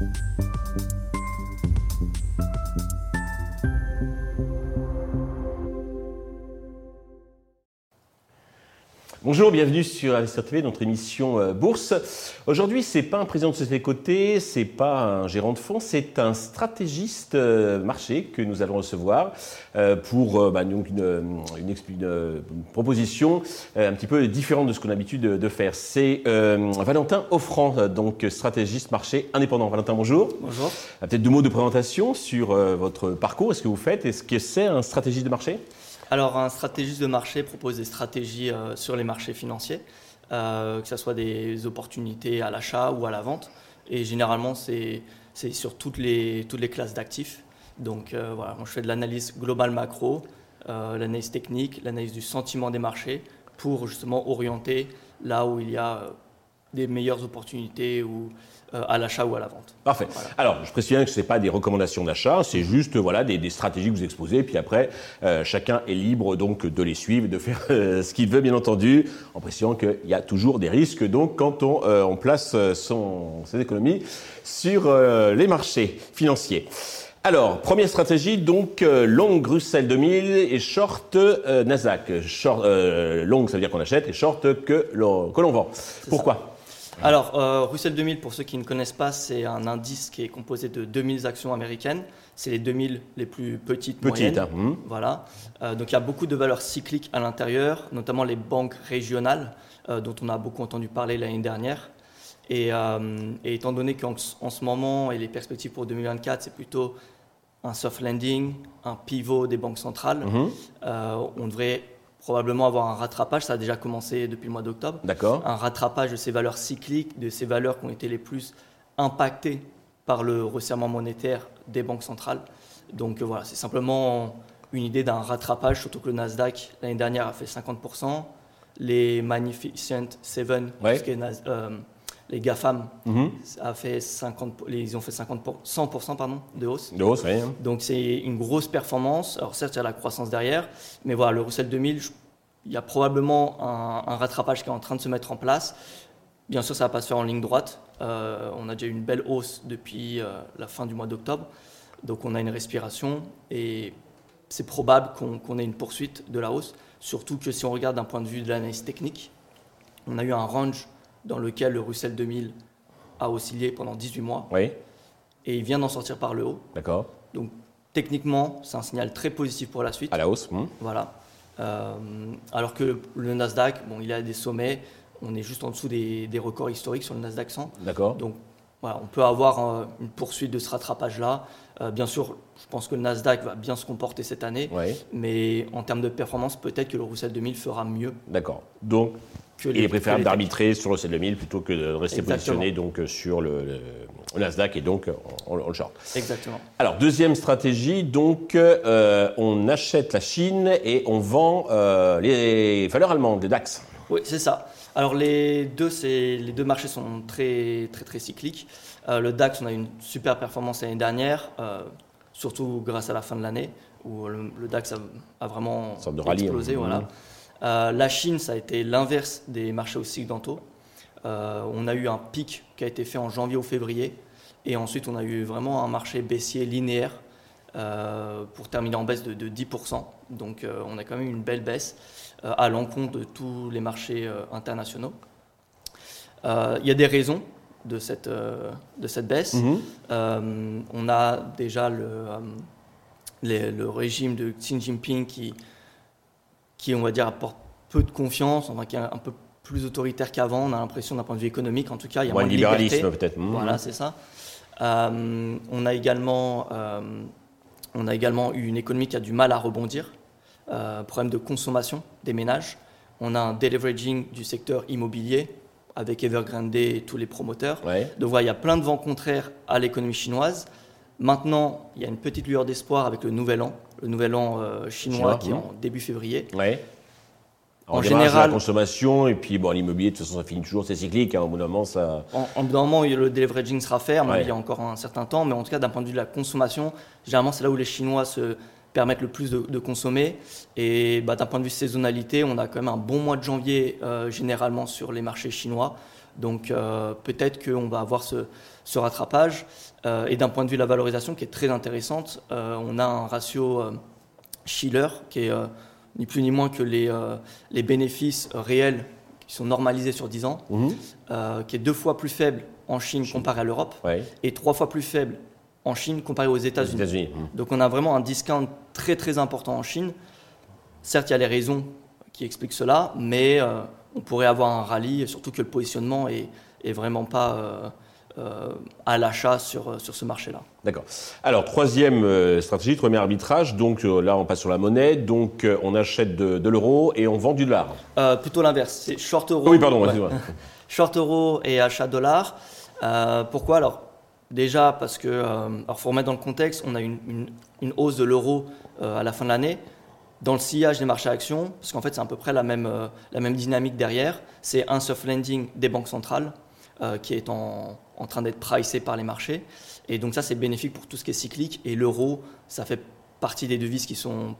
Bye. Bonjour, bienvenue sur Investir TV, notre émission euh, Bourse. Aujourd'hui, c'est pas un président de société cotée, c'est pas un gérant de fonds, c'est un stratégiste euh, marché que nous allons recevoir euh, pour bah, donc une, proposition un petit peu différente de ce qu'on a l'habitude de, faire. C'est Valentin Offrand, donc stratégiste marché indépendant. Valentin, bonjour. Bonjour. Peut-être deux mots de présentation sur votre parcours, est-ce que vous faites, est-ce que c'est un stratégiste de marché? Alors, un stratégiste de marché propose des stratégies euh, sur les marchés financiers, euh, que ce soit des opportunités à l'achat ou à la vente. Et généralement, c'est sur toutes les, classes d'actifs. Donc, euh, voilà, je de l'analyse globale macro, l'analyse technique, l'analyse du sentiment des marchés pour justement orienter là où il y a des meilleures opportunités ou euh, à l'achat ou à la vente. Parfait. Alors, je précise bien que ce n'est pas des recommandations d'achat, c'est juste voilà, des, stratégies que vous exposez, puis après, euh, chacun est libre donc de les suivre, de faire euh, ce qu'il veut, bien entendu, en précisant qu'il y a toujours des risques donc quand on, on place son, ses économies sur les marchés financiers. Alors, première stratégie, donc long Bruxelles 2000 et short Nasdaq. Short, long, ça veut dire qu'on achète, et short que l'on vend. Pourquoi? Alors, euh, Russell 2000, pour ceux qui ne connaissent pas, c'est un indice qui est composé de 2000 actions américaines. C'est les 2000 les plus petites, petites hein. Mmh. Voilà. Euh, donc, il y a beaucoup de valeurs cycliques à l'intérieur, notamment les banques régionales, euh, dont on a beaucoup entendu parler l'année dernière. Et, étant donné qu'en ce moment, et les perspectives pour 2024, c'est plutôt un soft landing, un pivot des banques centrales, mmh. on devrait probablement avoir un rattrapage, ça a déjà commencé depuis le mois d'octobre. D'accord. Un rattrapage de ces valeurs cycliques, de ces valeurs qui ont été les plus impactées par le resserrement monétaire des banques centrales. Donc euh, voilà, c'est simplement une idée d'un rattrapage, surtout que le Nasdaq l'année dernière a fait 50%. Les Magnificent Seven, euh, les GAFAM, mhm. a fait 50, ils ont fait 50 100% pardon, de hausse. De hausse, oui. Hein. Donc c'est une grosse performance. Alors certes, il y a la croissance derrière, mais voilà, le Russell 2000, il y a probablement un, rattrapage qui est en train de se mettre en place. Bien sûr, ça ne va pas se faire en ligne droite. Euh, on a déjà eu une belle hausse depuis euh, la fin du mois d'octobre. Donc on a une respiration et c'est probable qu'on ait une poursuite de la hausse. Surtout que si on regarde d'un point de vue de l'analyse technique, on a eu un range dans lequel le Russell 2000 a oscillé pendant 18 mois. Oui. Et il vient d'en sortir par le haut. D'accord. Donc techniquement, c'est un signal très positif pour la suite. À la hausse. Hmm. Voilà. Euh, alors que le Nasdaq, bon, il a des sommets, on est juste en dessous des, records historiques sur le Nasdaq 100. D'accord. Donc voilà, on peut avoir euh, une poursuite de ce rattrapage-là. Euh, bien sûr, je pense que le Nasdaq va bien se comporter cette année, mais en termes de performance, peut-être que le Russell 2000 fera mieux. D'accord. Donc il est préférable d'arbitrer sur le C2000 plutôt que de rester positionné donc, sur le, Nasdaq et donc on, le short. Exactement. Alors, deuxième stratégie, donc euh, on achète la Chine et on vend euh, les valeurs allemandes, les DAX. Oui, c'est ça. Alors, les deux, les deux marchés sont très, très, très cycliques. Euh, le DAX, on a eu une super performance l'année dernière, surtout grâce à la fin de l'année, où le, DAX a, vraiment explosé. Hein. Voilà. Euh, la Chine, ça a été l'inverse des marchés occidentaux. Euh, on a eu un pic qui a été fait en janvier ou février, et ensuite on a eu vraiment un marché baissier linéaire euh, pour terminer en baisse de, 10%. Donc on a quand même une belle baisse à l'encontre de tous les marchés internationaux. Il y a des raisons de cette, de cette baisse. Mhm. on a déjà le, le régime de Xi Jinping qui qui, on va dire, apporte peu de confiance, enfin, qui est un peu plus autoritaire qu'avant. On a l'impression, d'un point de vue économique, en tout cas, il y a moins, de libéralisme peut-être. Voilà, c'est ça. Euh, on a également, euh, on a également eu une économie qui a du mal à rebondir. Euh, problème de consommation des ménages. On a un deleveraging du secteur immobilier avec Evergrande et tous les promoteurs. Donc voilà, il y a plein de vents contraires à l'économie chinoise. Maintenant, il y a une petite lueur d'espoir avec le nouvel an, le nouvel an euh, chinois, qui est en début février. Ouais. En, général, la consommation et puis bon, l'immobilier de toute façon ça finit toujours, c'est cyclique. Hein, au bout d'un moment, ça. En, bout d'un moment, le deleveraging sera fait. il y a encore un certain temps, mais en tout cas, d'un point de vue de la consommation, généralement, c'est là où les Chinois se permettent le plus de, consommer. Et bah, d'un point de vue saisonnalité, on a quand même un bon mois de janvier euh, généralement sur les marchés chinois. Donc euh, peut-être qu'on va avoir ce, ce rattrapage. et d'un point de vue de la valorisation qui est très intéressante, on a un ratio Schiller qui est ni plus ni moins que les, les bénéfices réels qui sont normalisés sur 10 ans, mhm. qui est deux fois plus faible en Chine comparé à l'Europe et trois fois plus faible en Chine comparé aux États-Unis. Hmm. Donc on a vraiment un discount très très important en Chine. Certes, il y a les raisons qui expliquent cela, mais euh, on pourrait avoir un rallye, surtout que le positionnement est, est vraiment pas euh, euh, à l'achat sur, sur ce marché-là. D'accord. Alors, troisième stratégie, troisième arbitrage. Donc là, on passe sur la monnaie. Donc on achète de, l'euro et on vend du dollar. plutôt l'inverse. C'est short euro. oui, pardon. short euro et achat dollar. pourquoi? Alors, Déjà parce que, euh, alors faut remettre dans le contexte, on a une, une, hausse de l'euro euh, à la fin de l'année. Dans le sillage des marchés actions, parce qu'en fait c'est à peu près la même, euh, la même dynamique derrière, c'est un soft landing des banques centrales qui est en, en train d'être pricé par les marchés. Et donc ça c'est bénéfique pour tout ce qui est cyclique. Et l'euro, ça fait partie des devises qui sont,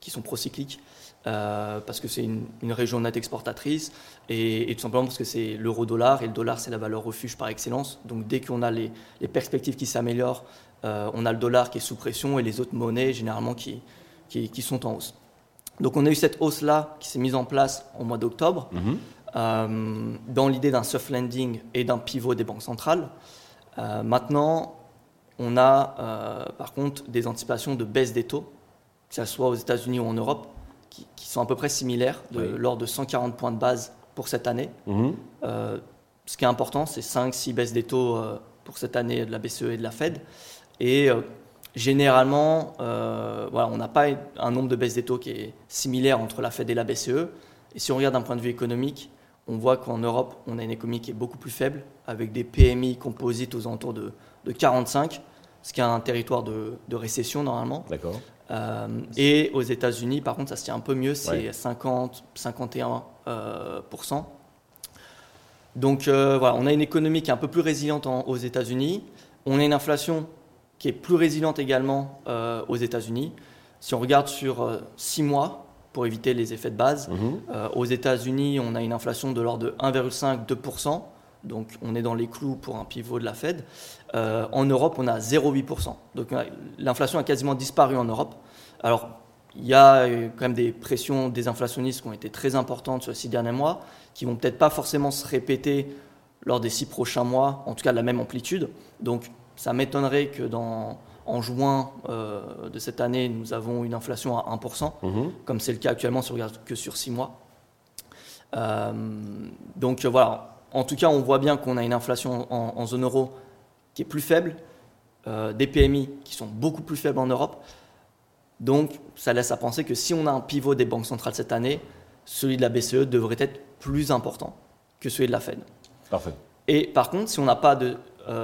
qui sont procycliques. Euh, parce que c'est une, région nette exportatrice et, tout simplement parce que c'est l'euro-dollar et le dollar c'est la valeur refuge par excellence. Donc dès qu'on a les, perspectives qui s'améliorent, euh, on a le dollar qui est sous pression et les autres monnaies généralement qui, qui, sont en hausse. Donc on a eu cette hausse-là qui s'est mise en place au mois d'octobre mhm. Euh, dans l'idée d'un soft landing et d'un pivot des banques centrales. maintenant, on a par contre des anticipations de baisse des taux, que ce soit aux États-Unis ou en Europe qui, sont à peu près similaires, de l'ordre de 140 points de base pour cette année. Mhm. Euh, ce qui est important, c'est 5-6 baisses des taux euh, pour cette année de la BCE et de la Fed. Et euh, généralement, voilà, on n'a pas un nombre de baisses des taux qui est similaire entre la Fed et la BCE. Et si on regarde d'un point de vue économique, on voit qu'en Europe, on a une économie qui est beaucoup plus faible, avec des PMI composites aux alentours de, de 45, ce qui est un territoire de, de récession normalement. D'accord. Euh, et aux États-Unis, par contre, ça se tient un peu mieux, c'est 50, 51% euh, Donc euh, voilà, on a une économie qui est un peu plus résiliente aux États-Unis. On a une inflation qui est plus résiliente également aux États-Unis. Si on regarde sur 6 mois, pour éviter les effets de base, mhm. aux États-Unis, on a une inflation de l'ordre de 1,5-2%. Donc on est dans les clous pour un pivot de la Fed. Euh, en Europe, on a 0,8%. Donc l'inflation a quasiment disparu en Europe. Alors il y a euh, quand même des pressions des inflationnistes qui ont été très importantes sur les six derniers mois, qui vont peut-être pas forcément se répéter lors des six prochains mois, en tout cas de la même amplitude. Donc ça m'étonnerait que dans, en juin euh, de cette année, nous avons une inflation à 1%, mhm. comme c'est le cas actuellement si on regarde que sur six mois. donc voilà, en tout cas, on voit bien qu'on a une inflation en, zone euro qui est plus faible, euh, des PMI qui sont beaucoup plus faibles en Europe. Donc, ça laisse à penser que si on a un pivot des banques centrales cette année, celui de la BCE devrait être plus important que celui de la Fed. Parfait. Et par contre, si on n'a pas de euh,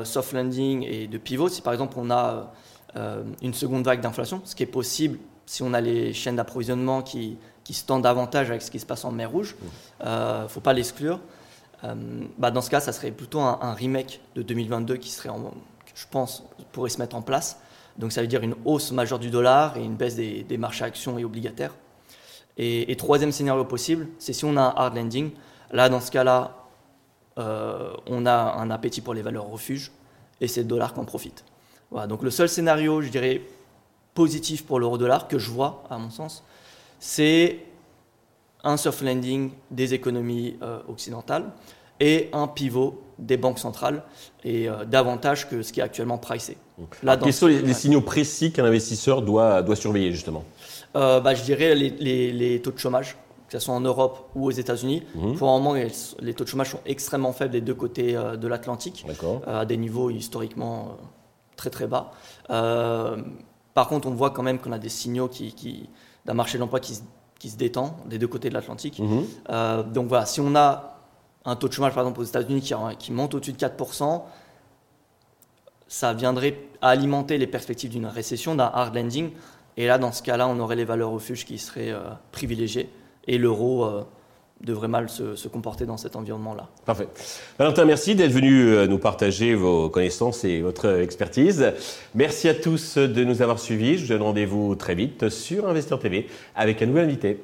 soft landing et de pivot, si par exemple on a euh, une seconde vague d'inflation, ce qui est possible si on a les chaînes d'approvisionnement qui, qui se tendent davantage avec ce qui se passe en mer Rouge, il ne faut pas l'exclure. Euh, bah dans ce cas, ça serait plutôt un, remake de 2022 qui serait, en, je pense, pourrait se mettre en place. Donc ça veut dire une hausse majeure du dollar et une baisse des, marchés actions et obligataires. Et, troisième scénario possible, c'est si on a un hard landing. Là, dans ce cas-là, euh, on a un appétit pour les valeurs refuges et c'est le dollar qui en profite. Voilà, donc le seul scénario, je dirais, positif pour l'euro-dollar que je vois, à mon sens, c'est un soft landing des économies euh, occidentales et un pivot des banques centrales et euh, davantage que ce qui est actuellement pricé. Là, Quels sont les, signaux précis qu'un investisseur doit, doit surveiller justement? Bah, Je dirais les, les, taux de chômage, que ce soit en Europe ou aux États-Unis. Mhm. Pour un moment, les, taux de chômage sont extrêmement faibles des deux côtés de l'Atlantique, à des niveaux historiquement très très bas. par contre, on voit quand même qu'on a des signaux qui, qui d'un marché de l'emploi qui se qui se détend des deux côtés de l'Atlantique. Mhm. Euh, donc voilà, si on a un taux de chômage, par exemple, aux États-Unis qui, qui, monte au-dessus de 4%, ça viendrait alimenter les perspectives d'une récession, d'un hard landing. Et là, dans ce cas-là, on aurait les valeurs refuges qui seraient euh, privilégiées et l'euro euh, devrait mal se, comporter dans cet environnement-là. Parfait. Valentin, merci d'être venu euh, nous partager vos connaissances et votre expertise. Merci à tous de nous avoir suivis. Je vous donne rendez-vous très vite sur Investir TV avec un nouvel invité.